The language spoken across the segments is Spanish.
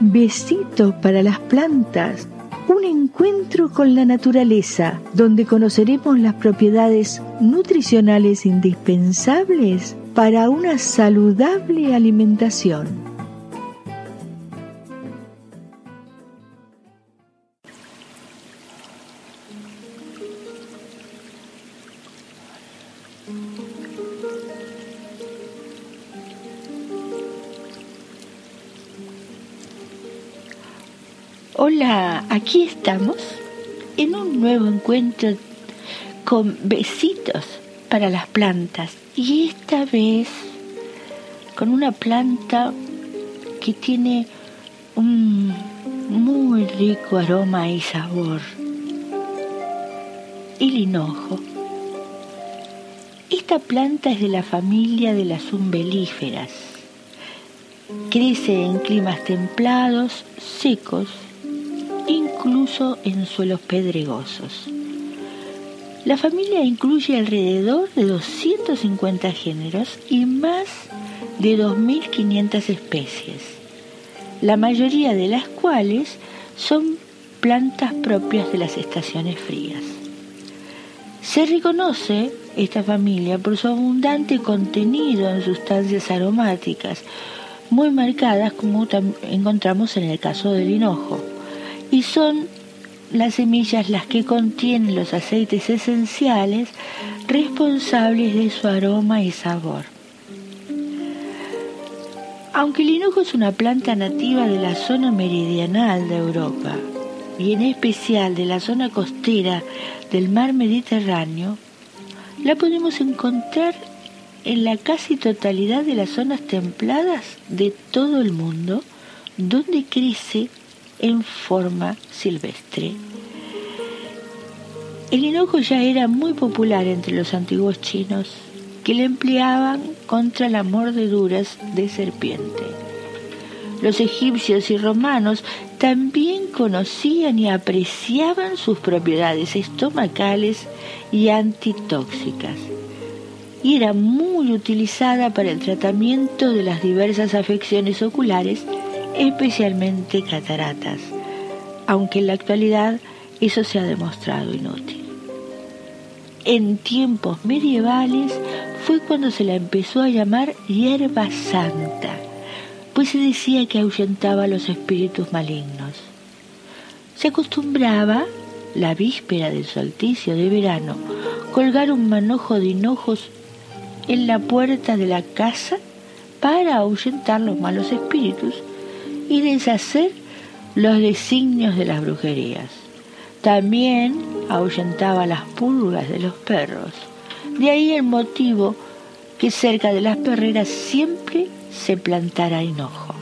Besitos para las plantas. Un encuentro con la naturaleza, donde conoceremos las propiedades nutricionales indispensables para una saludable alimentación. Hola, aquí estamos en un nuevo encuentro con besitos para las plantas y esta vez con una planta que tiene un muy rico aroma y sabor. El hinojo. Esta planta es de la familia de las umbelíferas. Crece en climas templados, secos incluso en suelos pedregosos. La familia incluye alrededor de 250 géneros y más de 2.500 especies, la mayoría de las cuales son plantas propias de las estaciones frías. Se reconoce esta familia por su abundante contenido en sustancias aromáticas, muy marcadas como encontramos en el caso del hinojo y son las semillas las que contienen los aceites esenciales responsables de su aroma y sabor. Aunque el hinojo es una planta nativa de la zona meridional de Europa y en especial de la zona costera del mar Mediterráneo, la podemos encontrar en la casi totalidad de las zonas templadas de todo el mundo, donde crece en forma silvestre. El hinojo ya era muy popular entre los antiguos chinos, que le empleaban contra las mordeduras de serpiente. Los egipcios y romanos también conocían y apreciaban sus propiedades estomacales y antitóxicas y era muy utilizada para el tratamiento de las diversas afecciones oculares especialmente cataratas, aunque en la actualidad eso se ha demostrado inútil. En tiempos medievales fue cuando se la empezó a llamar hierba santa, pues se decía que ahuyentaba los espíritus malignos. Se acostumbraba, la víspera del solsticio de verano, colgar un manojo de hinojos en la puerta de la casa para ahuyentar los malos espíritus y deshacer los designios de las brujerías. También ahuyentaba las pulgas de los perros. De ahí el motivo que cerca de las perreras siempre se plantara hinojo.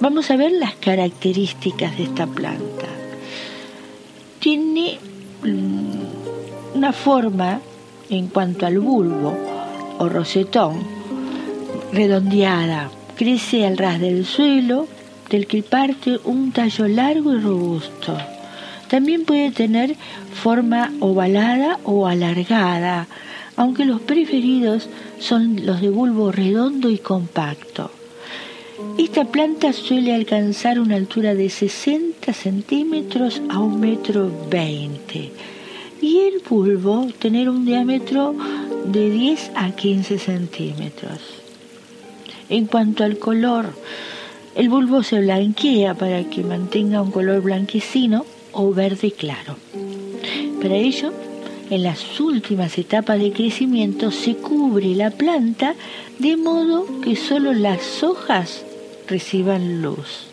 Vamos a ver las características de esta planta. Tiene mm, una forma en cuanto al bulbo o rosetón redondeada, Crece al ras del suelo, del que parte un tallo largo y robusto. También puede tener forma ovalada o alargada, aunque los preferidos son los de bulbo redondo y compacto. Esta planta suele alcanzar una altura de 60 centímetros a un metro veinte y el bulbo tener un diámetro de 10 a 15 centímetros. En cuanto al color, el bulbo se blanquea para que mantenga un color blanquecino o verde claro. Para ello, en las últimas etapas de crecimiento se cubre la planta de modo que solo las hojas reciban luz.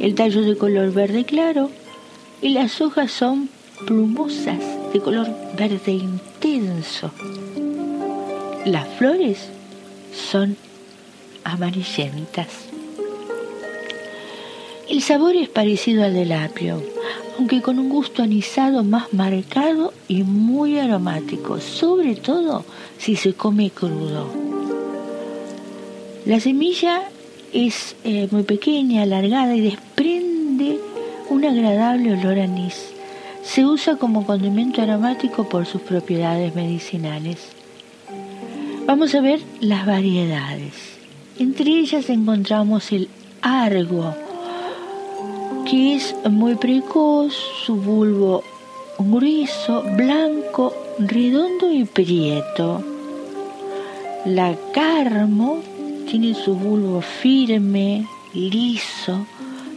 El tallo de color verde claro y las hojas son plumosas de color verde intenso. Las flores son amarillentas. El sabor es parecido al del apio, aunque con un gusto anisado más marcado y muy aromático, sobre todo si se come crudo. La semilla es eh, muy pequeña, alargada y desprende un agradable olor a anís. Se usa como condimento aromático por sus propiedades medicinales. Vamos a ver las variedades. Entre ellas encontramos el argo, que es muy precoz, su bulbo grueso, blanco, redondo y prieto. La carmo tiene su bulbo firme, liso,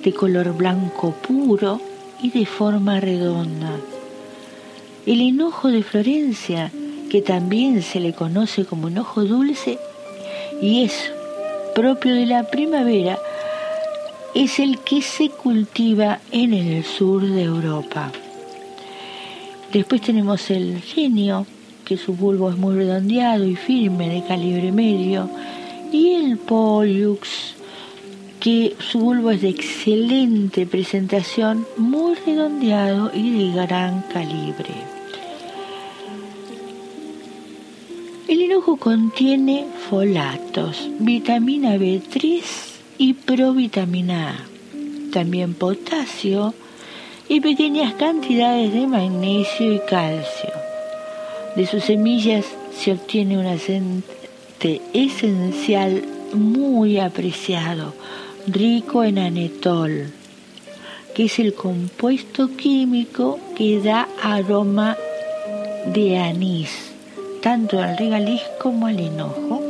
de color blanco puro y de forma redonda. El hinojo de Florencia, que también se le conoce como hinojo dulce y es propio de la primavera, es el que se cultiva en el sur de Europa. Después tenemos el genio, que su bulbo es muy redondeado y firme de calibre medio, y el pollux, que su bulbo es de excelente presentación, muy redondeado y de gran calibre. Hinojo contiene folatos, vitamina B3 y provitamina A, también potasio y pequeñas cantidades de magnesio y calcio. De sus semillas se obtiene un aceite esencial muy apreciado, rico en anetol, que es el compuesto químico que da aroma de anís, tanto al regaliz como al hinojo.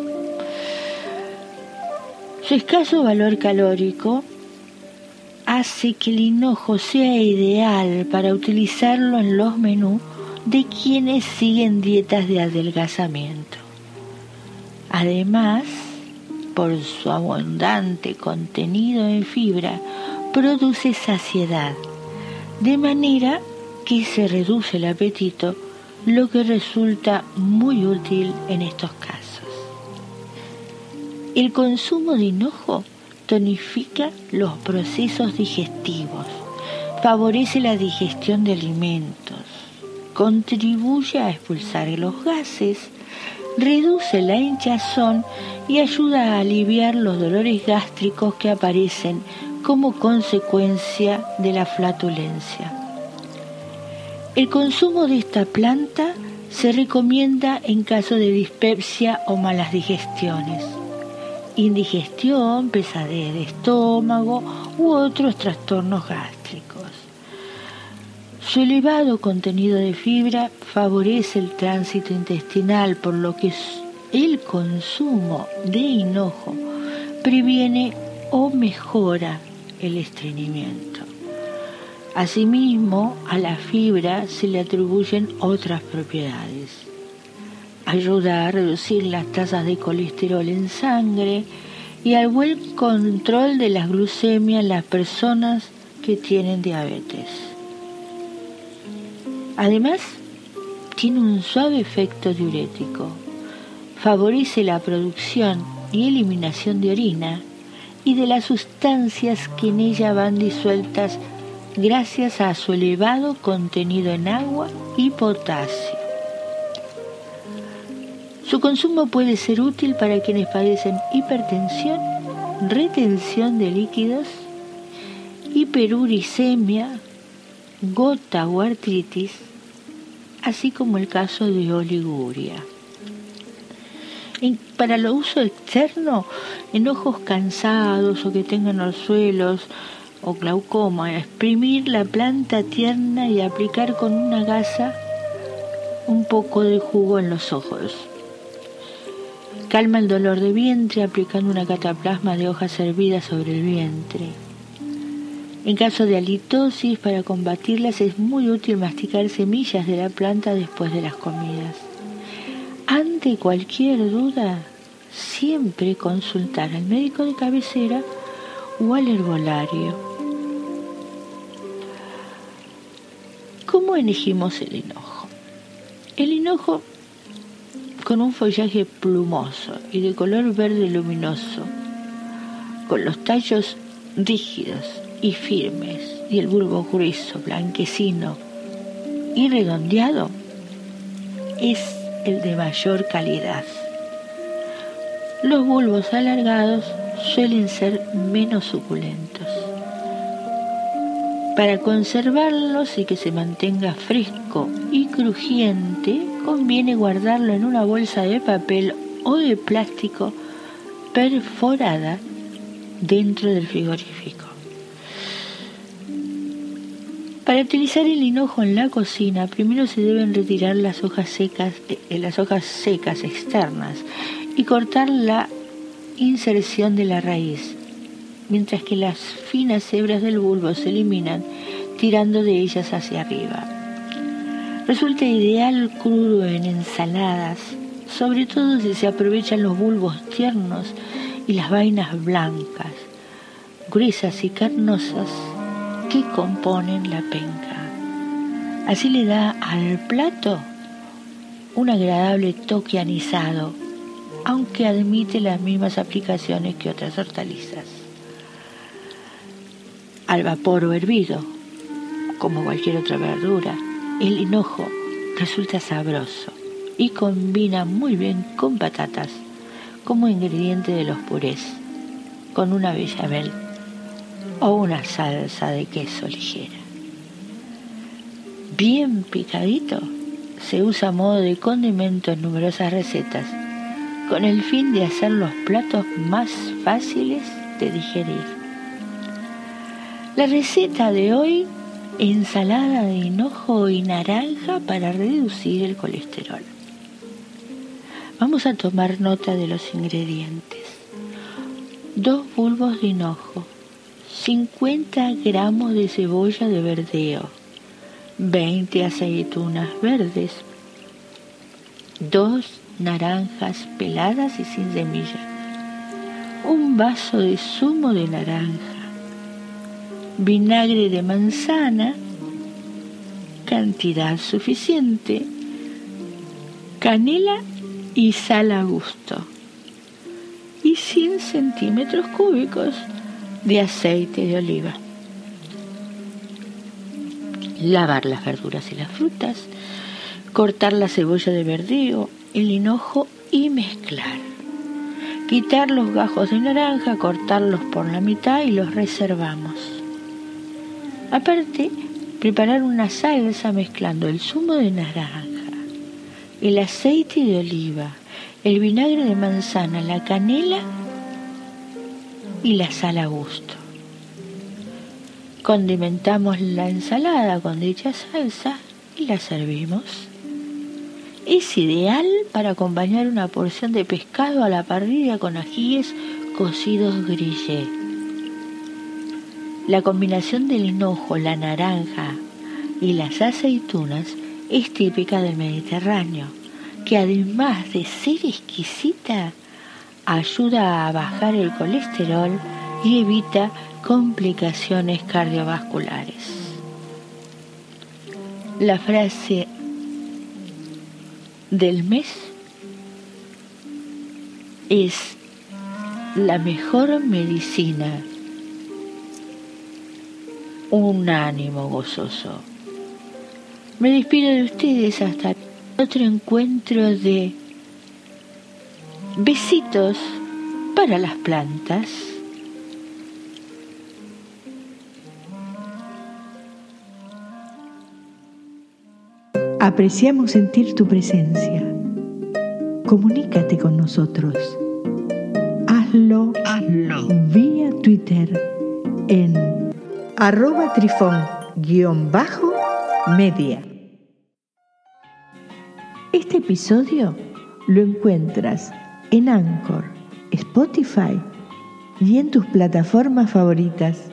Su escaso valor calórico hace que el hinojo sea ideal para utilizarlo en los menús de quienes siguen dietas de adelgazamiento. Además, por su abundante contenido en fibra, produce saciedad, de manera que se reduce el apetito, lo que resulta muy útil en estos casos. El consumo de hinojo tonifica los procesos digestivos, favorece la digestión de alimentos, contribuye a expulsar los gases, reduce la hinchazón y ayuda a aliviar los dolores gástricos que aparecen como consecuencia de la flatulencia. El consumo de esta planta se recomienda en caso de dispepsia o malas digestiones, indigestión, pesadez de estómago u otros trastornos gástricos. Su elevado contenido de fibra favorece el tránsito intestinal, por lo que el consumo de hinojo previene o mejora el estreñimiento. Asimismo, a la fibra se le atribuyen otras propiedades. Ayuda a reducir las tasas de colesterol en sangre y al buen control de las glucemias en las personas que tienen diabetes. Además, tiene un suave efecto diurético favorece la producción y eliminación de orina y de las sustancias que en ella van disueltas gracias a su elevado contenido en agua y potasio. Su consumo puede ser útil para quienes padecen hipertensión, retención de líquidos, hiperuricemia, gota o artritis, así como el caso de oliguria para el uso externo, en ojos cansados o que tengan orzuelos o glaucoma, exprimir la planta tierna y aplicar con una gasa un poco de jugo en los ojos. Calma el dolor de vientre aplicando una cataplasma de hojas hervidas sobre el vientre. En caso de halitosis, para combatirlas es muy útil masticar semillas de la planta después de las comidas. Ante cualquier duda, siempre consultar al médico de cabecera o al herbolario. ¿Cómo elegimos el hinojo? El hinojo con un follaje plumoso y de color verde luminoso, con los tallos rígidos y firmes y el bulbo grueso, blanquecino y redondeado, es el de mayor calidad. Los bulbos alargados suelen ser menos suculentos. Para conservarlos y que se mantenga fresco y crujiente, conviene guardarlo en una bolsa de papel o de plástico perforada dentro del frigorífico. Para utilizar el hinojo en la cocina, primero se deben retirar las hojas secas, eh, las hojas secas externas y cortar la inserción de la raíz, mientras que las finas hebras del bulbo se eliminan tirando de ellas hacia arriba. Resulta ideal crudo en ensaladas, sobre todo si se aprovechan los bulbos tiernos y las vainas blancas, gruesas y carnosas que componen la penca. Así le da al plato un agradable toque anisado, aunque admite las mismas aplicaciones que otras hortalizas. Al vapor o hervido, como cualquier otra verdura, el hinojo resulta sabroso y combina muy bien con patatas como ingrediente de los purés, con una bechamel o una salsa de queso ligera. Bien picadito, se usa a modo de condimento en numerosas recetas, con el fin de hacer los platos más fáciles de digerir. La receta de hoy, ensalada de hinojo y naranja para reducir el colesterol. Vamos a tomar nota de los ingredientes. Dos bulbos de hinojo, 50 gramos de cebolla de verdeo, 20 aceitunas verdes, dos naranjas peladas y sin semilla, un vaso de zumo de naranja, vinagre de manzana, cantidad suficiente, canela y sal a gusto y 100 centímetros cúbicos de aceite de oliva. Lavar las verduras y las frutas, cortar la cebolla de verdeo, el hinojo y mezclar. Quitar los gajos de naranja, cortarlos por la mitad y los reservamos. Aparte, preparar una salsa mezclando el zumo de naranja el aceite de oliva, el vinagre de manzana, la canela y la sal a gusto. Condimentamos la ensalada con dicha salsa y la servimos. Es ideal para acompañar una porción de pescado a la parrilla con ajíes cocidos grillé. La combinación del hinojo, la naranja y las aceitunas es típica del Mediterráneo, que además de ser exquisita, ayuda a bajar el colesterol y evita complicaciones cardiovasculares. La frase del mes es la mejor medicina, un ánimo gozoso. Me despido de ustedes hasta otro encuentro de besitos para las plantas. Apreciamos sentir tu presencia. Comunícate con nosotros. Hazlo, Hazlo. vía Twitter en arroba trifón guion bajo media. Este episodio lo encuentras en Anchor, Spotify y en tus plataformas favoritas.